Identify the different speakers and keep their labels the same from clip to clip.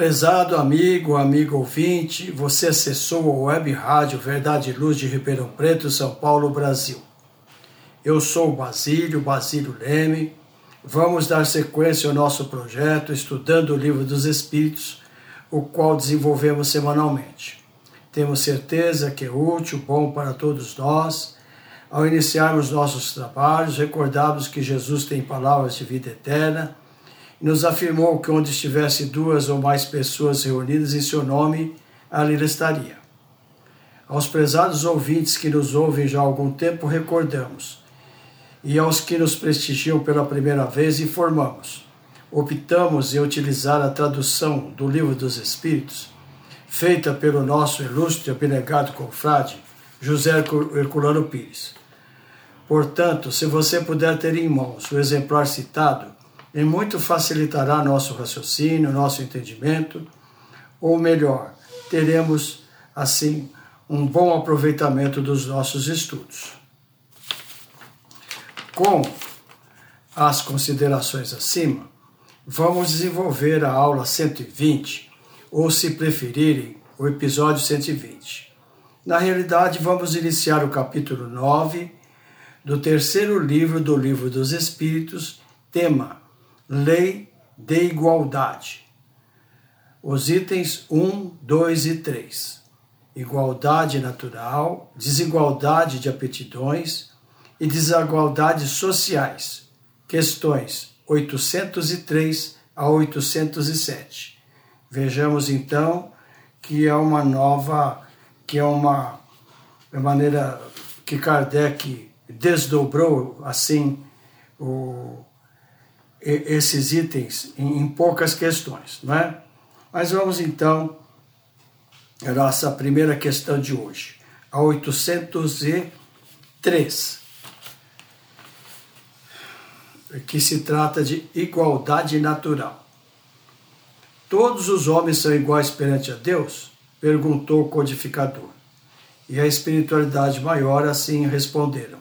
Speaker 1: Prezado amigo, amigo ouvinte, você acessou a web rádio Verdade e Luz de Ribeirão Preto, São Paulo, Brasil. Eu sou o Basílio, Basílio Leme. Vamos dar sequência ao nosso projeto estudando o Livro dos Espíritos, o qual desenvolvemos semanalmente. Temos certeza que é útil, bom para todos nós. Ao iniciarmos nossos trabalhos, recordarmos que Jesus tem palavras de vida eterna nos afirmou que onde estivesse duas ou mais pessoas reunidas em seu nome, ali ele estaria. Aos prezados ouvintes que nos ouvem já há algum tempo, recordamos. E aos que nos prestigiam pela primeira vez, informamos. Optamos em utilizar a tradução do Livro dos Espíritos, feita pelo nosso ilustre abnegado confrade, José Herculano Pires. Portanto, se você puder ter em mãos o exemplar citado, e muito facilitará nosso raciocínio, nosso entendimento, ou melhor, teremos assim um bom aproveitamento dos nossos estudos. Com as considerações acima, vamos desenvolver a aula 120, ou se preferirem, o episódio 120. Na realidade, vamos iniciar o capítulo 9 do terceiro livro do Livro dos Espíritos, tema lei de igualdade. Os itens 1, 2 e 3. Igualdade natural, desigualdade de aptidões e desigualdades sociais. Questões 803 a 807. Vejamos então que é uma nova, que é uma maneira que Kardec desdobrou assim o, esses itens em, poucas questões, não é? Mas vamos então à nossa primeira questão de hoje, a 803, que se trata de igualdade natural. Todos os homens são iguais perante a Deus? perguntou o codificador. E a espiritualidade maior assim responderam: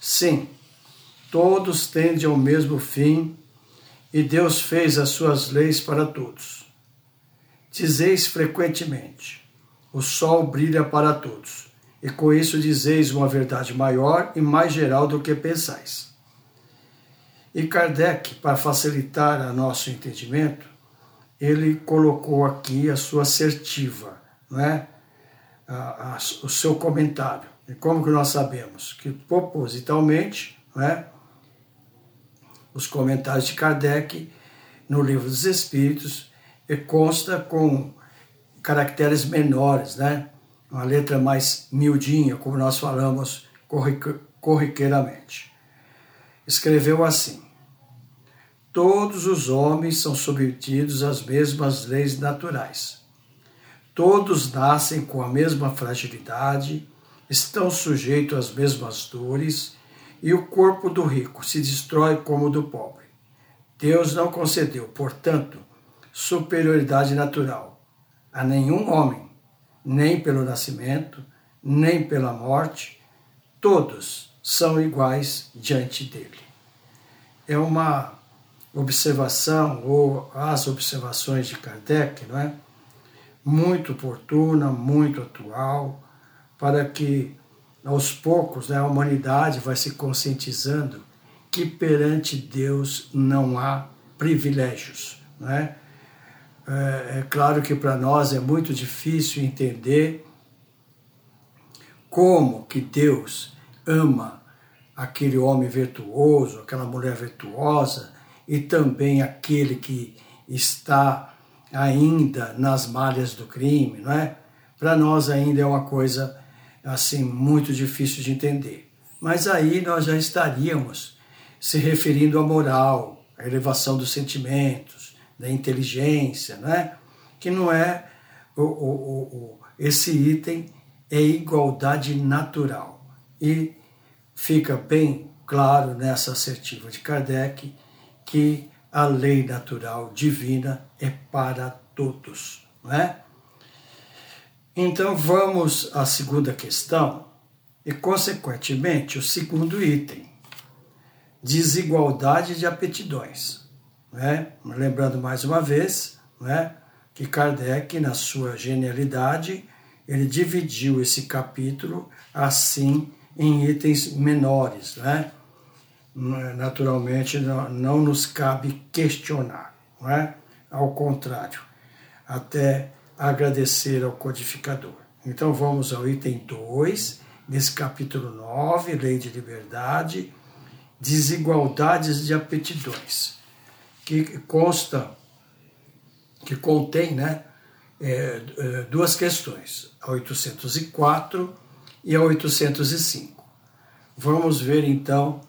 Speaker 1: Sim Todos tendem ao mesmo fim e Deus fez as suas leis para todos. Dizeis frequentemente: o sol brilha para todos, e com isso dizeis uma verdade maior e mais geral do que pensais. E Kardec, para facilitar a nosso entendimento, ele colocou aqui a sua assertiva, não é? A, a, o seu comentário. E como que nós sabemos? Que propositalmente, não é? Os comentários de Kardec no Livro dos Espíritos e consta com caracteres menores, né? Uma letra mais miudinha, como nós falamos corriqueiramente. Escreveu assim: Todos os homens são submetidos às mesmas leis naturais. Todos nascem com a mesma fragilidade, estão sujeitos às mesmas dores e o corpo do rico se destrói como o do pobre. Deus não concedeu, portanto, superioridade natural a nenhum homem, nem pelo nascimento, nem pela morte, todos são iguais diante dele. É uma observação, ou as observações de Kardec, não é? Muito oportuna, muito atual, para que aos poucos, né, a humanidade vai se conscientizando que perante Deus não há privilégios. Não é? É, é claro que para nós é muito difícil entender como que Deus ama aquele homem virtuoso, aquela mulher virtuosa e também aquele que está ainda nas malhas do crime, não é? Para nós ainda é uma coisa assim muito difícil de entender. Mas aí nós já estaríamos se referindo à moral, à elevação dos sentimentos, da inteligência, né? que não é o, o, o, esse item é igualdade natural. E fica bem claro nessa assertiva de Kardec que a lei natural divina é para todos, não é? Então vamos à segunda questão e, consequentemente, o segundo item: desigualdade de aptidões. Né? Lembrando mais uma vez né, que Kardec, na sua genialidade, ele dividiu esse capítulo assim em itens menores. Né? Naturalmente, não, não nos cabe questionar, não é? ao contrário, até agradecer ao codificador. Então vamos ao item 2, nesse capítulo 9, Lei de Liberdade, desigualdades de aptidões, que consta, que contém né, é, é duas questões, a 804 e a 805. Vamos ver então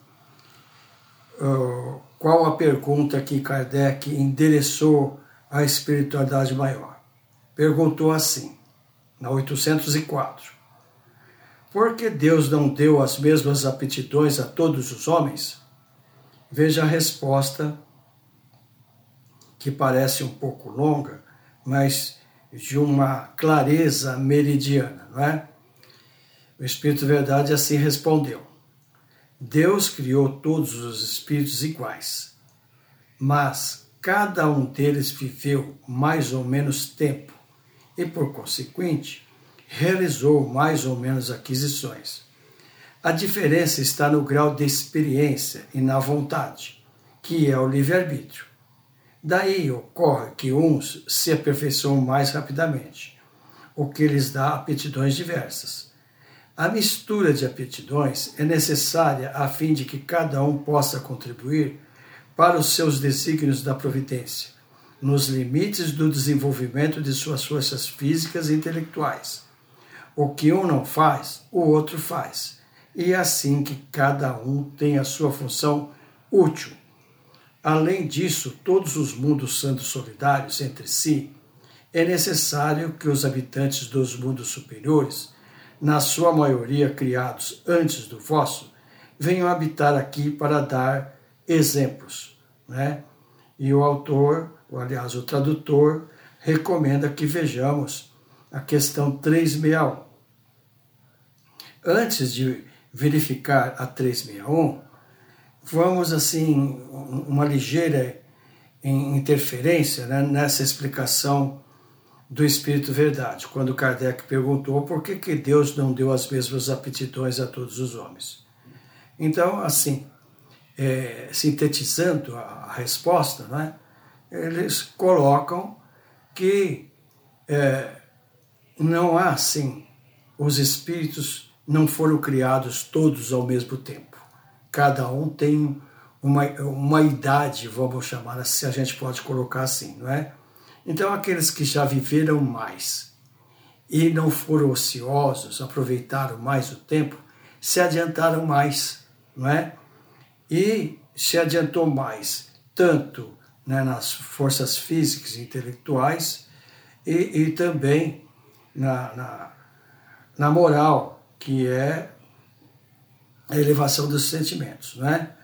Speaker 1: qual a pergunta que Kardec endereçou à espiritualidade maior. Perguntou assim, na 804 por que Deus não deu as mesmas aptidões a todos os homens? Veja a resposta, que parece um pouco longa, mas de uma clareza meridiana, não é? O Espírito Verdade assim respondeu: Deus criou todos os espíritos iguais, mas cada um deles viveu mais ou menos tempo e, por consequente, realizou mais ou menos aquisições. A diferença está no grau de experiência e na vontade, que é o livre-arbítrio. Daí ocorre que uns se aperfeiçoam mais rapidamente, o que lhes dá aptidões diversas. A mistura de aptidões é necessária a fim de que cada um possa contribuir para os seus desígnios da providência, nos limites do desenvolvimento de suas forças físicas e intelectuais o que um não faz, o outro faz. E é assim que cada um tem a sua função útil. Além disso, todos os mundos sendo solidários entre si, é necessário que os habitantes dos mundos superiores, na sua maioria criados antes do vosso, venham habitar aqui para dar exemplos. Né? E o autor, aliás, o tradutor, recomenda que vejamos a questão 361. Antes de verificar a 361, vamos assim, uma ligeira interferência né, nessa explicação do Espírito Verdade, quando Kardec perguntou por que, que Deus não deu as mesmas aptidões a todos os homens. Então, assim, é, sintetizando a, a resposta, né, eles colocam que é, não há, sim, os espíritos não foram criados todos ao mesmo tempo. Cada um tem uma, uma idade, vamos chamar assim, se a gente pode colocar assim, não é? Então, aqueles que já viveram mais e não foram ociosos, aproveitaram mais o tempo, se adiantaram mais, não é? E se adiantou mais, tanto né, nas forças físicas e intelectuais, e, e também na, na, na moral, que é a elevação dos sentimentos, não é?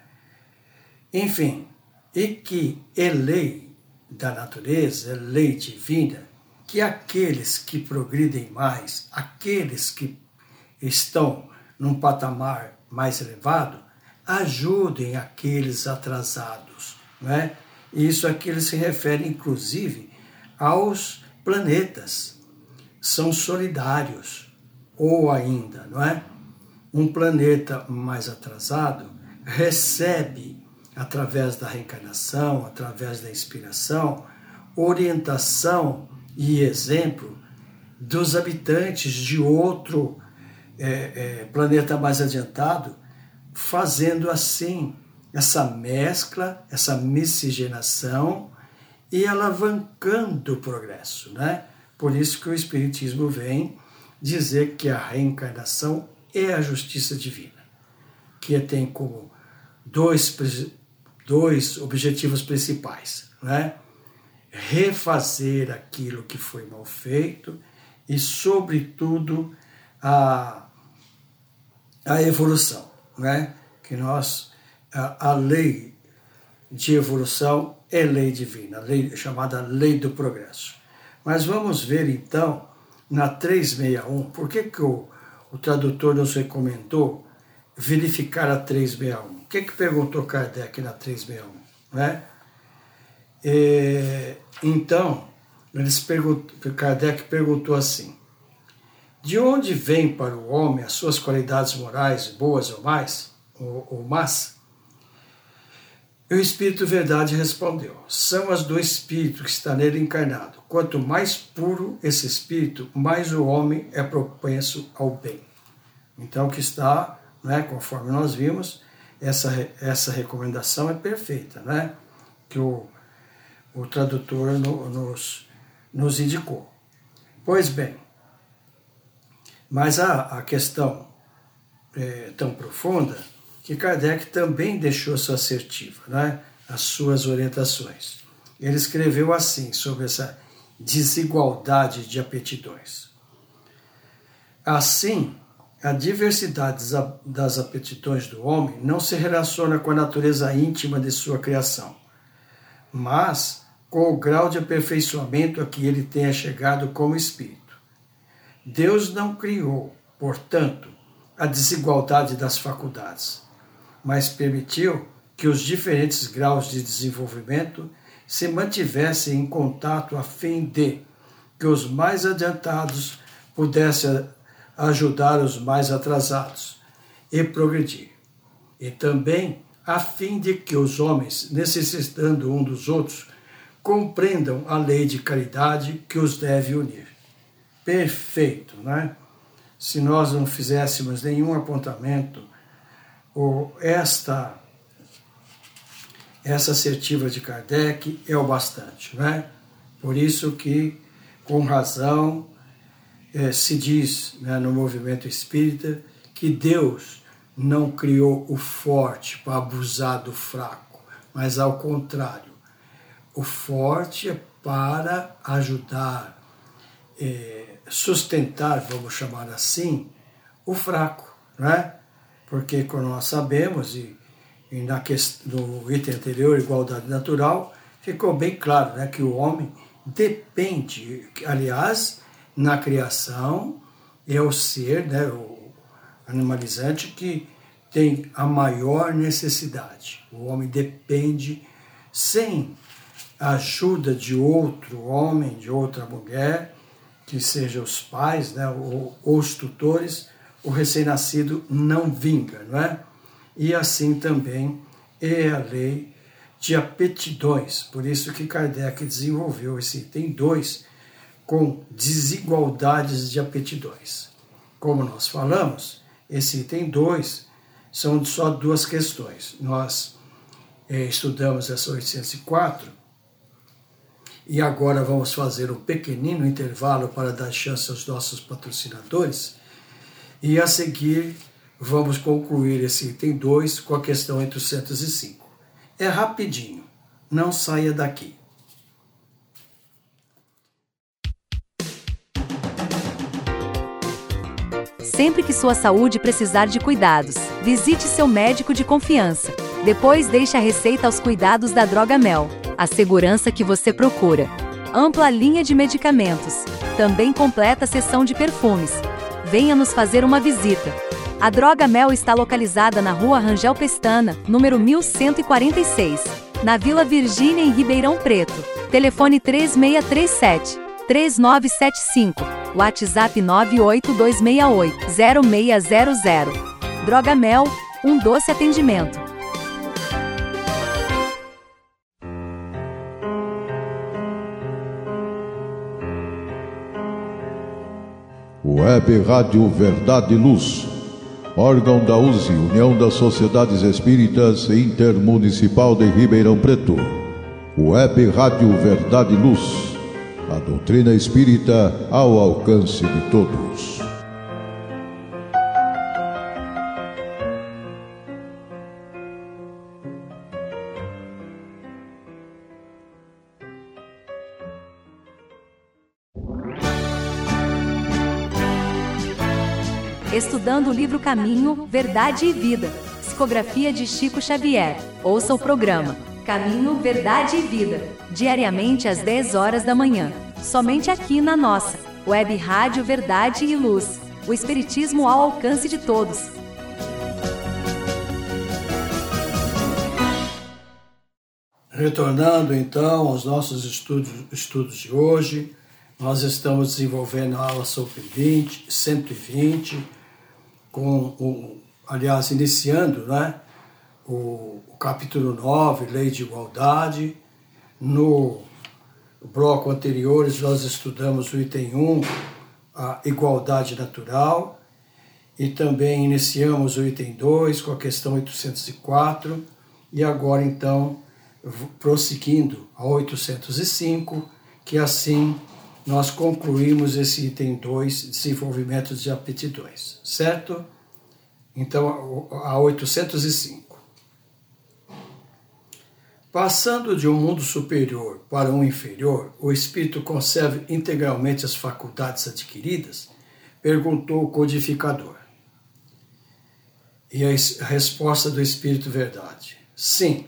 Speaker 1: Enfim, e que é lei da natureza, é lei divina, que aqueles que progridem mais, aqueles que estão num patamar mais elevado, ajudem aqueles atrasados, não é? Isso aqui ele se refere, inclusive, aos planetas, são solidários, ou ainda, não é? Um planeta mais atrasado recebe, através da reencarnação, através da inspiração, orientação e exemplo dos habitantes de outro é, é, planeta mais adiantado, fazendo assim essa mescla, essa miscigenação e alavancando o progresso, né? Por isso que o Espiritismo vem dizer que a reencarnação é a justiça divina, que tem como dois, dois objetivos principais, né? Refazer aquilo que foi mal feito e, sobretudo, a, a evolução, né? Que nós, a, lei de evolução é lei divina, lei, chamada lei do progresso. Mas vamos ver então na 361, por que, que o, o tradutor nos recomendou verificar a 361? O que, que perguntou Kardec na 361? Né? E, então, eles perguntou, Kardec perguntou assim: de onde vem para o homem as suas qualidades morais, boas ou mais, ou, ou más? E o Espírito Verdade respondeu: São as do Espírito que está nele encarnado. Quanto mais puro esse Espírito, mais o homem é propenso ao bem. Então, que está, né, conforme nós vimos, essa, essa recomendação é perfeita, né, que o, o tradutor no, nos, nos indicou. Pois bem, mas a, a questão é, tão profunda que Kardec também deixou sua assertiva, né? as suas orientações. Ele escreveu assim sobre essa desigualdade de aptidões. Assim, a diversidade das aptidões do homem não se relaciona com a natureza íntima de sua criação, mas com o grau de aperfeiçoamento a que ele tenha chegado como espírito. Deus não criou, portanto, a desigualdade das faculdades mas permitiu que os diferentes graus de desenvolvimento se mantivessem em contato a fim de que os mais adiantados pudessem ajudar os mais atrasados e progredir. E também a fim de que os homens, necessitando um dos outros, compreendam a lei de caridade que os deve unir. Perfeito, né? Se nós não fizéssemos nenhum apontamento esta essa assertiva de Kardec é o bastante, né? Por isso que, com razão, é, se diz né, no movimento espírita que Deus não criou o forte para abusar do fraco, mas ao contrário, o forte é para ajudar, é, sustentar, vamos chamar assim, o fraco, né? Porque como nós sabemos, e, e na questão, no item anterior, igualdade natural, ficou bem claro né, que o homem depende, aliás, na criação, é o ser, né, o animalizante, que tem a maior necessidade. O homem depende, sem a ajuda de outro homem, de outra mulher, que seja os pais né, ou, ou os tutores, o recém-nascido não vinga, não é? E assim também é a lei de aptidões. Por isso que Kardec desenvolveu esse item 2 com desigualdades de aptidões. Como nós falamos, esse item 2 são só duas questões. Nós é, estudamos essa 804 e agora vamos fazer um pequenino intervalo para dar chance aos nossos patrocinadores e a seguir, vamos concluir esse item 2 com a questão entre os 105. É rapidinho, não saia daqui.
Speaker 2: Sempre que sua saúde precisar de cuidados, visite seu médico de confiança. Depois deixe a receita aos cuidados da Droga Mel, a segurança que você procura. Ampla linha de medicamentos. Também completa seção de perfumes venha nos fazer uma visita. A Droga Mel está localizada na rua Rangel Pestana, número 1146, na Vila Virgínia, em Ribeirão Preto. Telefone 3637 3975, WhatsApp 98268 0600. Droga Mel, um doce atendimento.
Speaker 3: Web Rádio Verdade e Luz, órgão da USE, União das Sociedades Espíritas Intermunicipal de Ribeirão Preto. Web Rádio Verdade e Luz, a doutrina espírita ao alcance de todos.
Speaker 2: Estudando o livro Caminho, Verdade e Vida. Psicografia de Chico Xavier. Ouça o programa Caminho, Verdade e Vida. Diariamente às 10 horas da manhã. Somente aqui na nossa Web Rádio Verdade e Luz. O Espiritismo ao alcance de todos.
Speaker 1: Retornando então aos nossos estudos, estudos de hoje, nós estamos desenvolvendo a aula sobre 20, 120 com o, aliás, iniciando né, o, o capítulo 9, Lei de Igualdade. No bloco anterior, nós estudamos o item 1, a igualdade natural, e também iniciamos o item 2 com a questão 804, e agora então prosseguindo a 805, que assim nós concluímos esse item 2, desenvolvimento de aptidões, certo? Então, a 805. Passando de um mundo superior para um inferior, o espírito conserva integralmente as faculdades adquiridas? Perguntou o codificador. E a resposta do espírito verdade: Sim,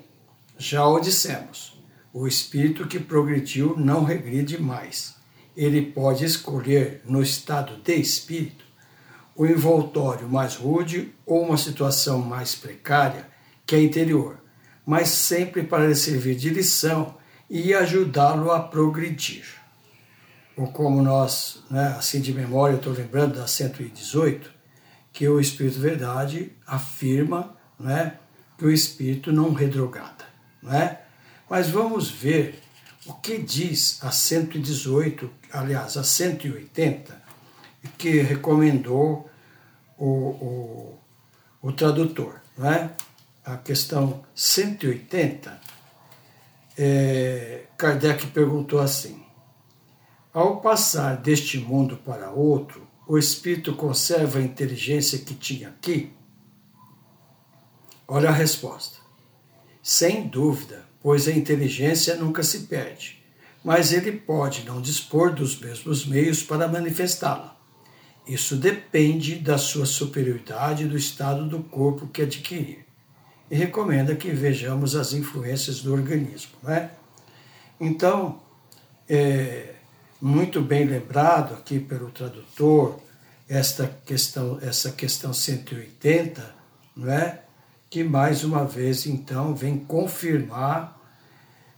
Speaker 1: já o dissemos. O espírito que progrediu não regride mais ele pode escolher, no estado de espírito, o envoltório mais rude ou uma situação mais precária que é interior, mas sempre para lhe servir de lição e ajudá-lo a progredir. Ou como nós, né, assim de memória, estou lembrando da 118, que o Espírito Verdade afirma né, que o Espírito não redrogada. Né? Mas vamos ver o que diz a 118, aliás, a 180, que recomendou o, o, o tradutor, não é? A questão 180, é, Kardec perguntou assim: Ao passar deste mundo para outro, o espírito conserva a inteligência que tinha aqui? Olha a resposta. Sem dúvida, pois a inteligência nunca se perde, mas ele pode não dispor dos mesmos meios para manifestá-la. Isso depende da sua superioridade e do estado do corpo que adquirir. E recomenda que vejamos as influências do organismo. Né? Então, é, muito bem lembrado aqui pelo tradutor, esta questão, essa questão 180, não é? Que mais uma vez então vem confirmar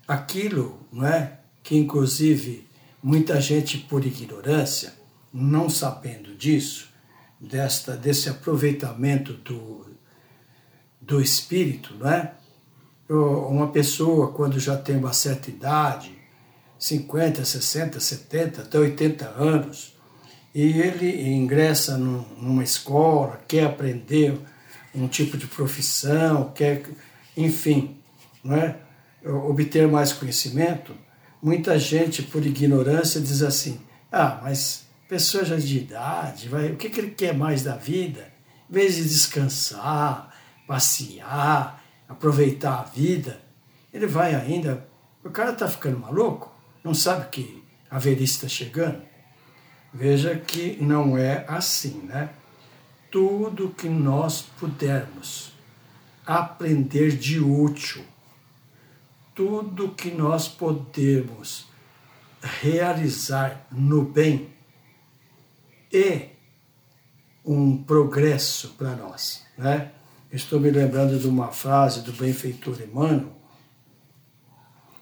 Speaker 1: aquilo, não é? Que inclusive muita gente por ignorância, não sabendo disso, desta desse aproveitamento do do espírito, não é? Uma pessoa quando já tem uma certa idade, 50, 60, 70, até 80 anos, e ele ingressa numa escola, quer aprender um tipo de profissão, quer, enfim, não é? obter mais conhecimento, muita gente, por ignorância, diz assim: ah, mas pessoa já de idade, vai, o que, que ele quer mais da vida? Em vez de descansar, passear, aproveitar a vida, ele vai ainda. O cara está ficando maluco? Não sabe que a velhice está chegando? Veja que não é assim, né? Tudo que nós pudermos aprender de útil, tudo que nós podemos realizar no bem é um progresso para nós. Né? Estou me lembrando de uma frase do benfeitor Emmanuel,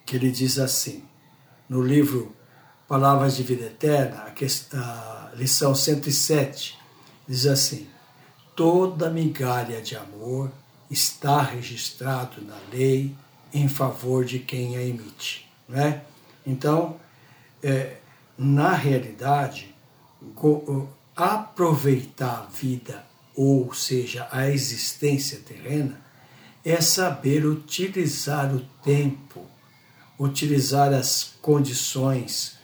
Speaker 1: que ele diz assim, no livro Palavras de Vida Eterna, a lição 107, diz assim: toda migalha de amor está registrado na lei em favor de quem a emite. Né? Então, é, na realidade, aproveitar a vida, ou seja, a existência terrena, é saber utilizar o tempo, utilizar as condições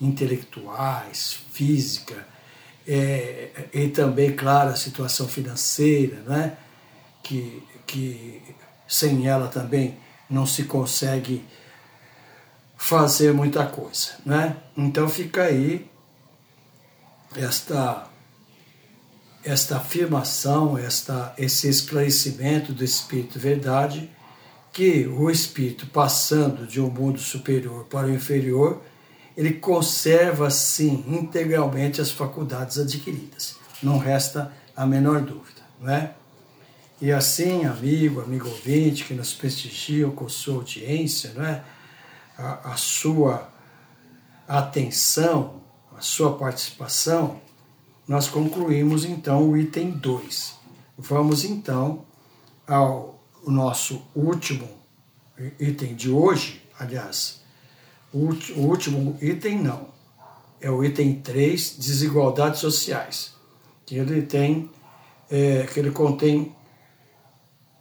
Speaker 1: intelectuais, física, é, e também, claro, a situação financeira, né? que, que sem ela também não se consegue fazer muita coisa. Né? Então fica aí esta, esta afirmação, esta, esse esclarecimento do Espírito Verdade, que o Espírito, passando de um mundo superior para o inferior, ele conserva, sim, integralmente as faculdades adquiridas. Não resta a menor dúvida, não é? E assim, amigo, amigo ouvinte, que nos prestigia com sua audiência, não é? a, a sua atenção, a sua participação, nós concluímos então o item 2. Vamos então ao nosso último item de hoje, aliás, o último item não, é o item 3, desigualdades sociais, que ele tem, é, que ele contém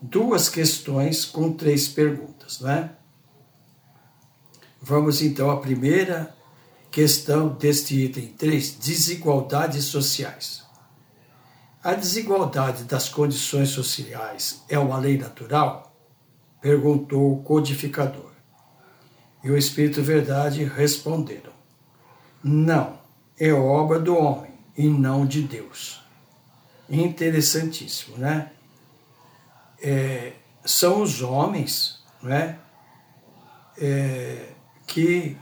Speaker 1: duas questões com três perguntas, né? Vamos então à primeira questão deste item 3, desigualdades sociais. A desigualdade das condições sociais é uma lei natural? Perguntou o codificador. E o Espírito Verdade responderam: Não, é obra do homem e não de Deus. Interessantíssimo, né? É, são os homens, né? É, que,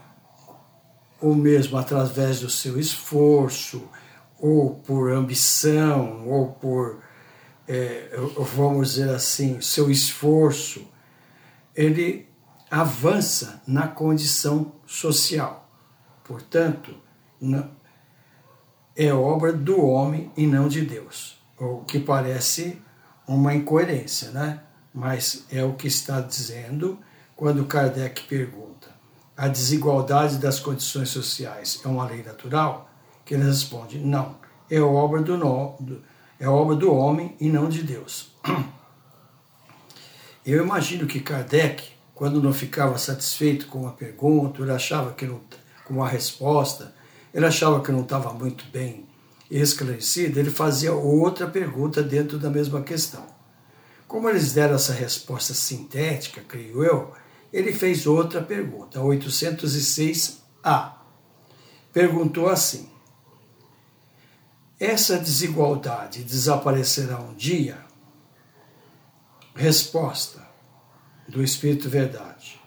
Speaker 1: ou mesmo através do seu esforço, ou por ambição, ou por, é, vamos dizer assim, seu esforço, ele avança na condição social. Portanto, é obra do homem e não de Deus. O que parece uma incoerência, né? Mas é o que está dizendo quando Kardec pergunta a desigualdade das condições sociais é uma lei natural? Que ele responde: não, é obra do, no, é obra do homem e não de Deus. Eu imagino que Kardec, quando não ficava satisfeito com uma pergunta, ele achava que não, com uma resposta, ele achava que não estava muito bem esclarecido, ele fazia outra pergunta dentro da mesma questão. Como eles deram essa resposta sintética, creio eu, ele fez outra pergunta, 806A. Perguntou assim: Essa desigualdade desaparecerá um dia? Resposta do Espírito Verdade: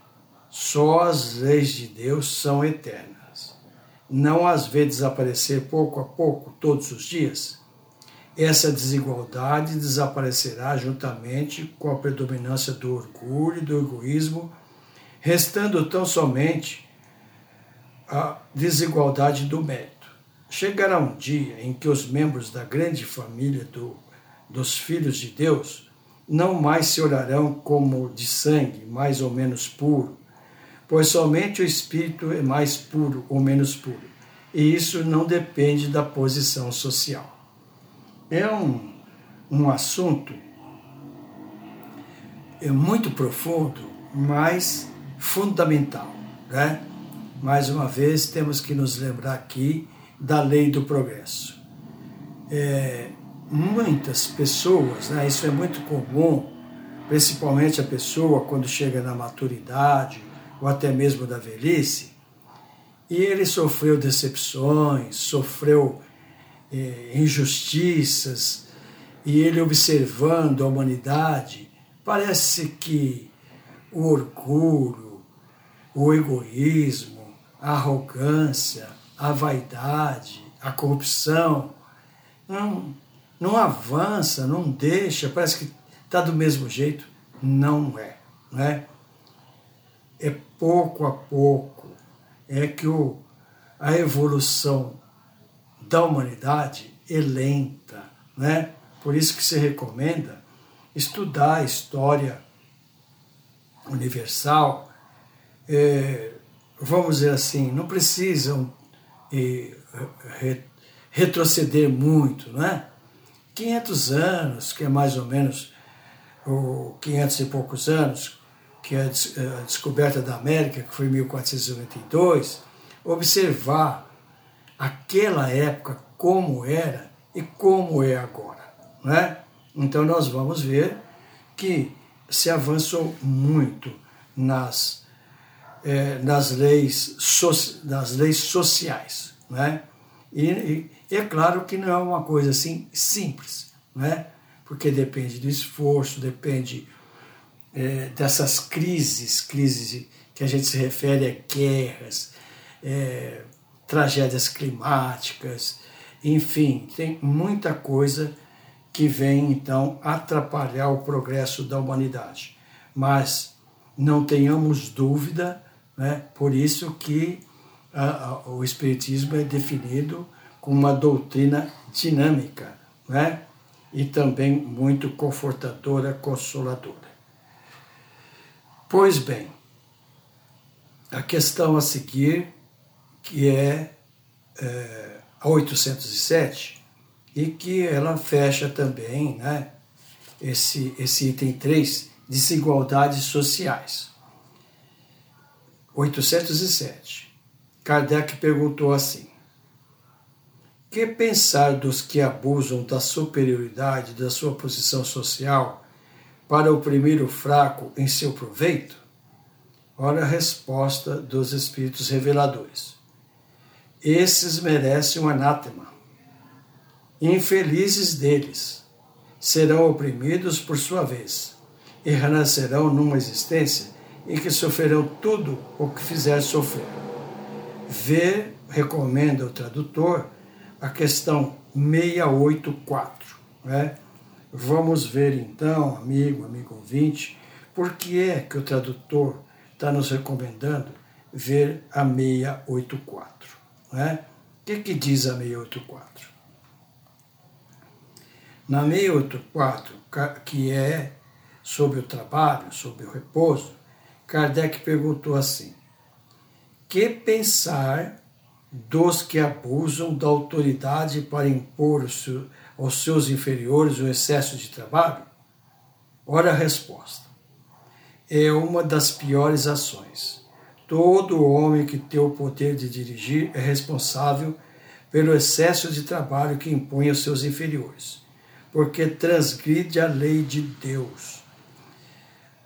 Speaker 1: Só as leis de Deus são eternas. Não as vê desaparecer pouco a pouco, todos os dias? Essa desigualdade desaparecerá juntamente com a predominância do orgulho e do egoísmo restando tão somente a desigualdade do mérito. Chegará um dia em que os membros da grande família do, dos filhos de Deus não mais se olharão como de sangue mais ou menos puro, pois somente o espírito é mais puro ou menos puro, e isso não depende da posição social. É um, um assunto é muito profundo, mas fundamental. Né? Mais uma vez, temos que nos lembrar aqui da lei do progresso. É, muitas pessoas, né, isso é muito comum, principalmente a pessoa quando chega na maturidade ou até mesmo da velhice, e ele sofreu decepções, sofreu é, injustiças, e ele observando a humanidade, parece que o orgulho, o egoísmo, a arrogância, a vaidade, a corrupção. Não, não avança, não deixa, parece que está do mesmo jeito. Não é, não é? É pouco a pouco é que o, a evolução da humanidade é lenta, né? Por isso que se recomenda estudar a história universal, é, vamos dizer assim, não precisam é, retroceder muito, não é? 500 anos, que é mais ou menos o 500 e poucos anos, que é a descoberta da América, que foi em 1492, observar aquela época como era e como é agora. Né? Então nós vamos ver que se avançou muito nas, eh, nas, leis, so, nas leis sociais. Né? E, e, é claro que não é uma coisa assim simples, né? porque depende do esforço, depende é, dessas crises, crises que a gente se refere a guerras, é, tragédias climáticas, enfim, tem muita coisa que vem então atrapalhar o progresso da humanidade. Mas não tenhamos dúvida, né, por isso que o Espiritismo é definido como uma doutrina dinâmica né, e também muito confortadora, consoladora. Pois bem, a questão a seguir, que é, é a 807, e que ela fecha também né, esse, esse item 3, desigualdades sociais. 807. Kardec perguntou assim: Que pensar dos que abusam da superioridade da sua posição social para oprimir o fraco em seu proveito? Ora a resposta dos Espíritos reveladores. Esses merecem um anátema. Infelizes deles serão oprimidos por sua vez e renascerão numa existência em que sofrerão tudo o que fizer sofrer. Vê, recomenda o tradutor, a questão 684. Né? Vamos ver então, amigo, amigo ouvinte, por que é que o tradutor está nos recomendando ver a 684. Né? O que, que diz a 684? Na 684, que é sobre o trabalho, sobre o repouso, Kardec perguntou assim: Que pensar dos que abusam da autoridade para impor aos seus inferiores o excesso de trabalho? Ora a resposta. É uma das piores ações. Todo homem que tem o poder de dirigir é responsável pelo excesso de trabalho que impõe aos seus inferiores, porque transgride a lei de Deus.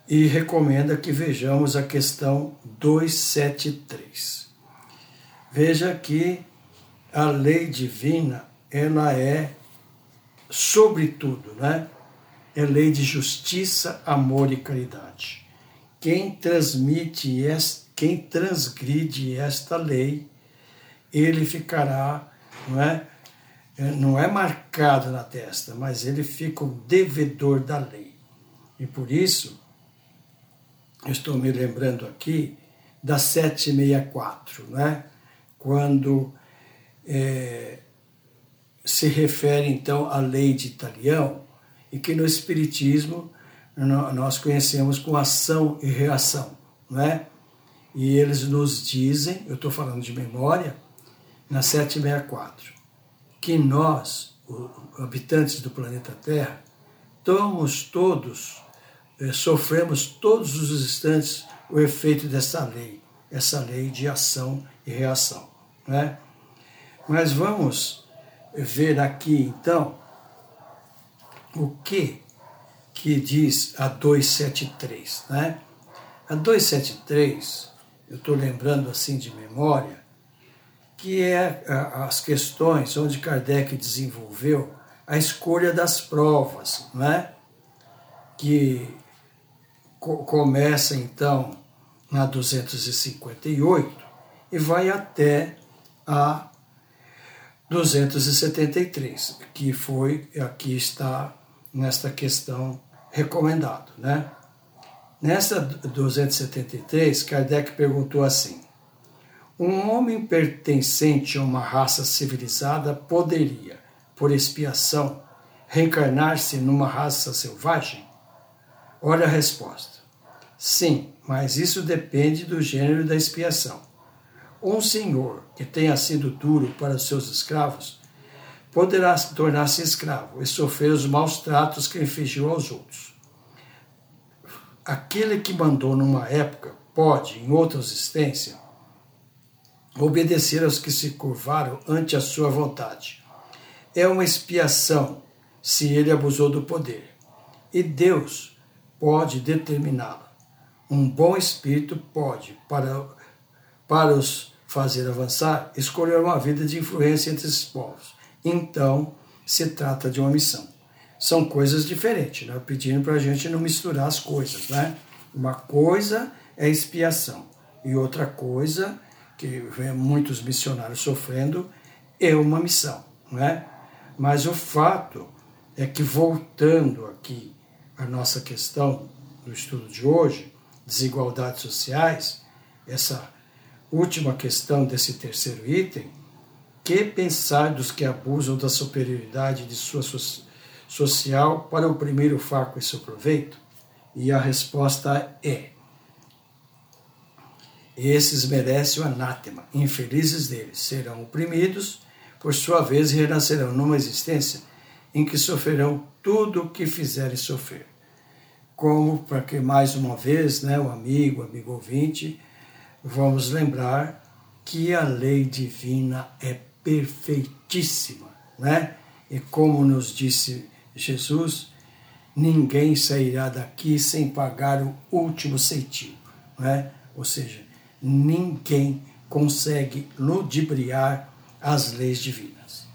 Speaker 1: E recomenda que vejamos a questão 273. Veja que a lei divina, ela é sobretudo, né? É lei de justiça, amor e caridade. Quem transmite, quem transgride esta lei, ele ficará, não é? é? Não é marcado na testa, mas ele fica um devedor da lei. E por isso, estou me lembrando aqui da 764, né? quando é, se refere então à lei de Italião, e que no Espiritismo nós conhecemos com ação e reação, não é? E eles nos dizem, eu estou falando de memória, na 764, que nós, habitantes do planeta Terra, estamos todos, sofremos todos os instantes o efeito dessa lei, essa lei de ação e reação. Né? Mas vamos ver aqui então o que que diz a 273, né? A 273, eu estou lembrando assim de memória, que é as questões onde Kardec desenvolveu a escolha das provas, né? Que começa então na 258 e vai até a 273, que foi aqui está nesta questão recomendado. Né? Nessa 273, Kardec perguntou assim: Um homem pertencente a uma raça civilizada poderia, por expiação, reencarnar-se numa raça selvagem? Olha a resposta. Sim, mas isso depende do gênero da expiação. Um senhor que tenha sido duro para seus escravos poderá tornar-se escravo e sofrer os maus tratos que infligiu aos outros. Aquele que mandou numa época pode, em outra existência, obedecer aos que se curvaram ante a sua vontade. É uma expiação se ele abusou do poder. E Deus pode determiná-la. Um bom espírito pode, para, para os fazer avançar, escolher uma vida de influência entre esses povos. Então, se trata de uma missão. São coisas diferentes, né? pedindo para a gente não misturar as coisas. Né? Uma coisa é expiação, e outra coisa, que vem muitos missionários sofrendo, é uma missão. Né? Mas o fato é que, voltando aqui à nossa questão do estudo de hoje, desigualdades sociais, essa última questão desse terceiro item, que pensar dos que abusam da superioridade de sua so social para oprimir o fraco e seu proveito? E a resposta é: esses merecem o anátema, infelizes deles, serão oprimidos, por sua vez renascerão numa existência em que sofrerão tudo o que fizerem sofrer. Como, para que mais uma vez, né, o amigo, amigo ouvinte, vamos lembrar que a lei divina é perfeitíssima, né? E como nos disse Jesus, ninguém sairá daqui sem pagar o último centavo, né? Ou seja, ninguém consegue ludibriar as leis divinas.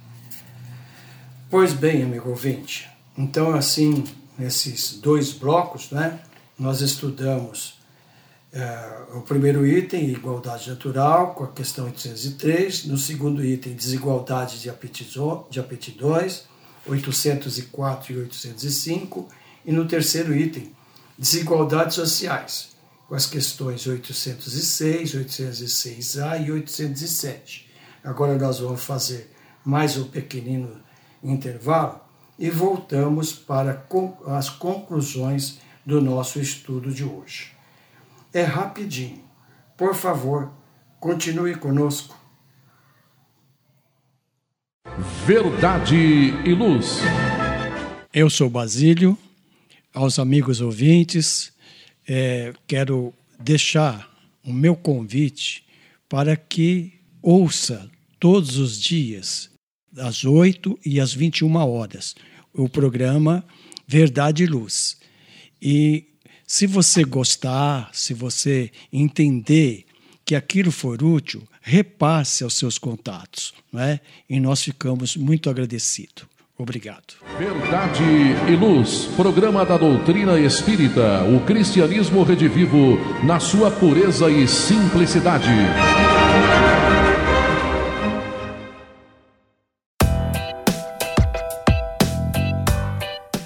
Speaker 1: Pois bem, amigo ouvinte, então assim, nesses dois blocos, né, nós estudamos é, o primeiro item, igualdade natural, com a questão 803, no segundo item, desigualdade de, de aptidões, 804 e 805, e no terceiro item, desigualdades sociais, com as questões 806, 806A e 807. Agora nós vamos fazer mais um pequenino intervalo e voltamos para as conclusões do nosso estudo de hoje. É rapidinho. Por favor, continue conosco.
Speaker 4: Verdade e Luz.
Speaker 1: Eu sou Basílio. Aos amigos ouvintes, é, quero deixar o meu convite para que ouça todos os dias, às 8 e às 21 horas, o programa Verdade e Luz. E se você gostar, se você entender que aquilo for útil, repasse aos seus contatos, não é? E nós ficamos muito agradecidos. Obrigado.
Speaker 4: Verdade e Luz, programa da doutrina espírita, o cristianismo redivivo na sua pureza e simplicidade.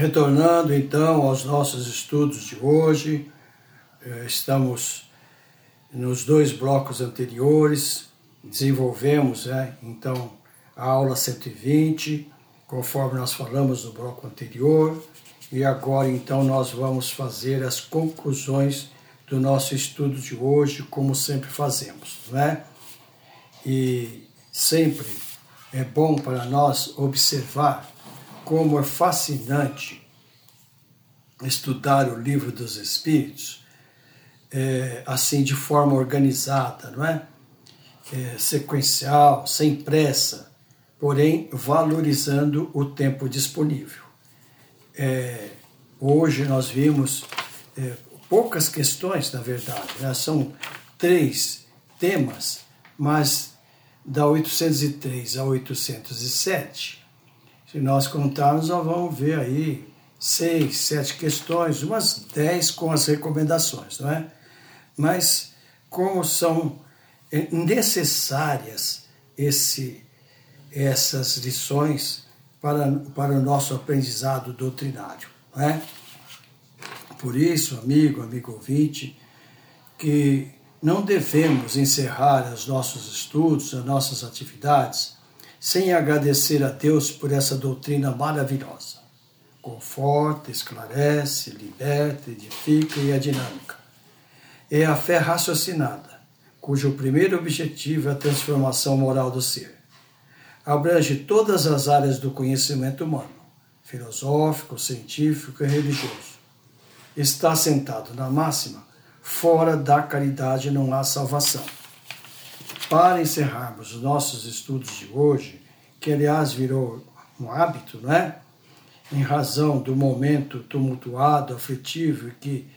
Speaker 1: Retornando então aos nossos estudos de hoje, eh, estamos nos dois blocos anteriores, desenvolvemos, né, então, a aula 120, conforme nós falamos no bloco anterior, e agora então nós vamos fazer as conclusões do nosso estudo de hoje, como sempre fazemos, né? E sempre é bom para nós observar como é fascinante estudar o livro dos Espíritos, é, assim de forma organizada, não é? é? Sequencial, sem pressa, porém valorizando o tempo disponível. É, hoje nós vimos é, poucas questões, na verdade, né? são três temas, mas da 803 a 807, se nós contarmos, nós vamos ver aí seis, sete questões, umas dez com as recomendações, não é? Mas como são é, necessárias esse, essas lições para, para o nosso aprendizado doutrinário, não é? Por isso, amigo, amigo ouvinte, que não devemos encerrar os nossos estudos, as nossas atividades, sem agradecer a Deus por essa doutrina maravilhosa conforta, esclarece, liberta, edifica e é dinâmica. É a fé raciocinada, cujo primeiro objetivo é a transformação moral do ser. Abrange todas as áreas do conhecimento humano, filosófico, científico e religioso. Está sentado na máxima, fora da caridade não há salvação. Para encerrarmos os nossos estudos de hoje, que aliás virou um hábito, não é? em razão do momento tumultuado, aflitivo que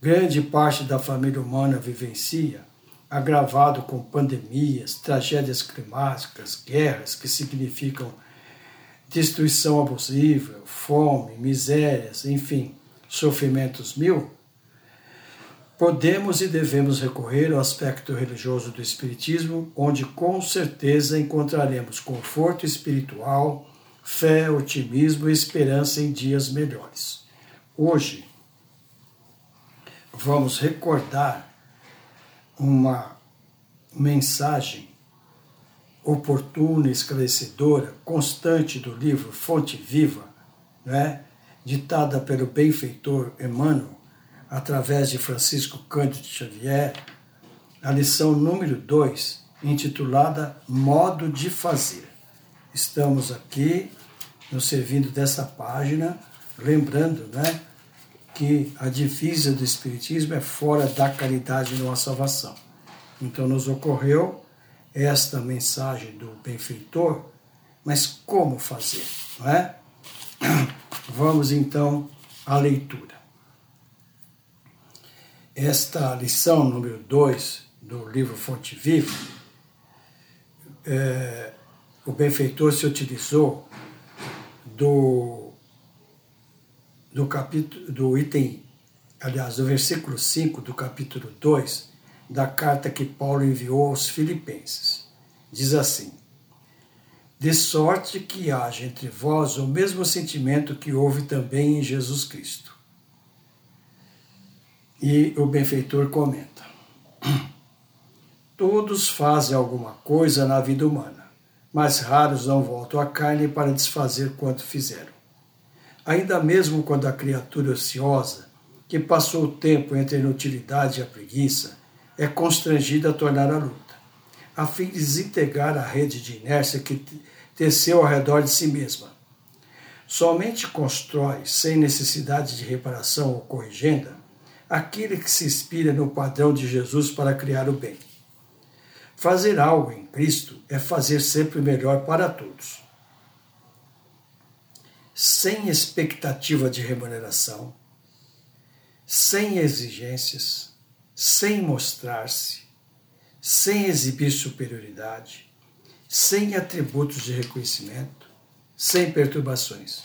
Speaker 1: grande parte da família humana vivencia, agravado com pandemias, tragédias climáticas, guerras que significam destruição abusiva, fome, misérias, enfim, sofrimentos mil, podemos e devemos recorrer ao aspecto religioso do Espiritismo, onde com certeza encontraremos conforto espiritual fé, otimismo e esperança em dias melhores. Hoje, vamos recordar uma mensagem oportuna, esclarecedora, constante do livro Fonte Viva, né? ditada pelo benfeitor Emmanuel, através de Francisco Cândido Xavier, a lição número 2, intitulada Modo de Fazer estamos aqui nos servindo dessa página, lembrando né, que a divisa do Espiritismo é fora da caridade não há salvação. Então nos ocorreu esta mensagem do benfeitor, mas como fazer? Não é? Vamos então à leitura. Esta lição número 2 do livro Fonte Viva é, o benfeitor se utilizou do, do capítulo do item, aliás, do versículo 5 do capítulo 2 da carta que Paulo enviou aos filipenses. Diz assim: De sorte que haja entre vós o mesmo sentimento que houve também em Jesus Cristo. E o benfeitor comenta: Todos fazem alguma coisa na vida humana mas raros não voltam à carne para desfazer quanto fizeram. Ainda mesmo quando a criatura ociosa, que passou o tempo entre a inutilidade e a preguiça, é constrangida a tornar a luta, a fim de desintegrar a rede de inércia que teceu ao redor de si mesma. Somente constrói, sem necessidade de reparação ou corrigenda, aquele que se inspira no padrão de Jesus para criar o bem Fazer algo em Cristo é fazer sempre o melhor para todos. Sem expectativa de remuneração, sem exigências, sem mostrar-se, sem exibir superioridade, sem atributos de reconhecimento, sem perturbações.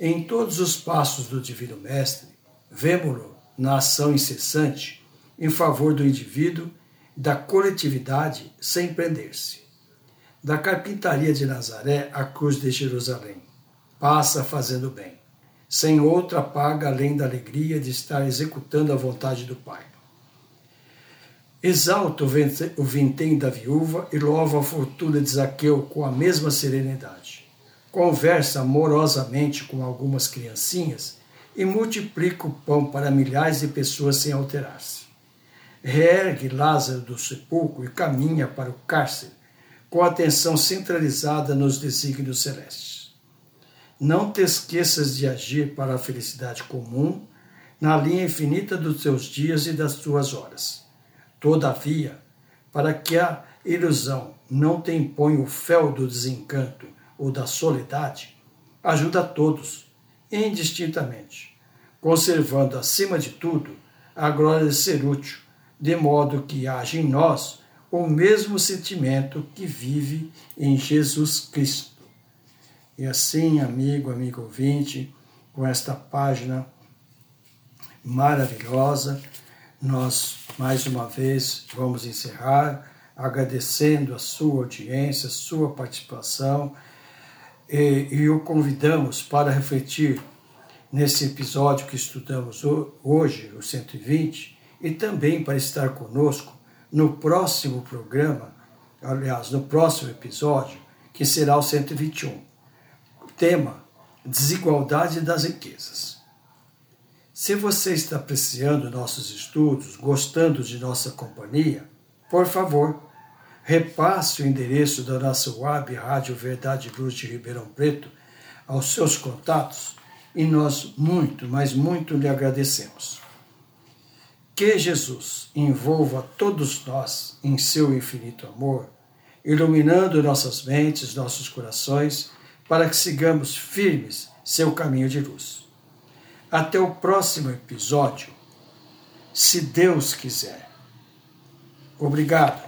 Speaker 1: Em todos os passos do Divino Mestre, vemo-lo na ação incessante em favor do indivíduo da coletividade sem prender-se. Da carpintaria de Nazaré à cruz de Jerusalém. Passa fazendo bem, sem outra paga além da alegria de estar executando a vontade do Pai. Exalta o vintém da viúva e louva a fortuna de Zaqueu com a mesma serenidade. Conversa amorosamente com algumas criancinhas e multiplica o pão para milhares de pessoas sem alterar-se. Reergue Lázaro do sepulcro e caminha para o cárcere, com atenção centralizada nos desígnios celestes. Não te esqueças de agir para a felicidade comum na linha infinita dos teus dias e das tuas horas. Todavia, para que a ilusão não te imponha o fel do desencanto ou da soledade, ajuda a todos, indistintamente, conservando acima de tudo a glória de ser útil, de modo que haja em nós o mesmo sentimento que vive em Jesus Cristo. E assim, amigo, amigo ouvinte, com esta página maravilhosa, nós mais uma vez vamos encerrar agradecendo a sua audiência, a sua participação e, e o convidamos para refletir nesse episódio que estudamos hoje, o 120, e também para estar conosco no próximo programa, aliás, no próximo episódio, que será o 121. Tema: Desigualdade das riquezas. Se você está apreciando nossos estudos, gostando de nossa companhia, por favor, repasse o endereço da nossa web Rádio Verdade Luz de Ribeirão Preto aos seus contatos e nós muito, mas muito lhe agradecemos. Que Jesus envolva todos nós em seu infinito amor, iluminando nossas mentes, nossos corações, para que sigamos firmes seu caminho de luz. Até o próximo episódio, se Deus quiser. Obrigado.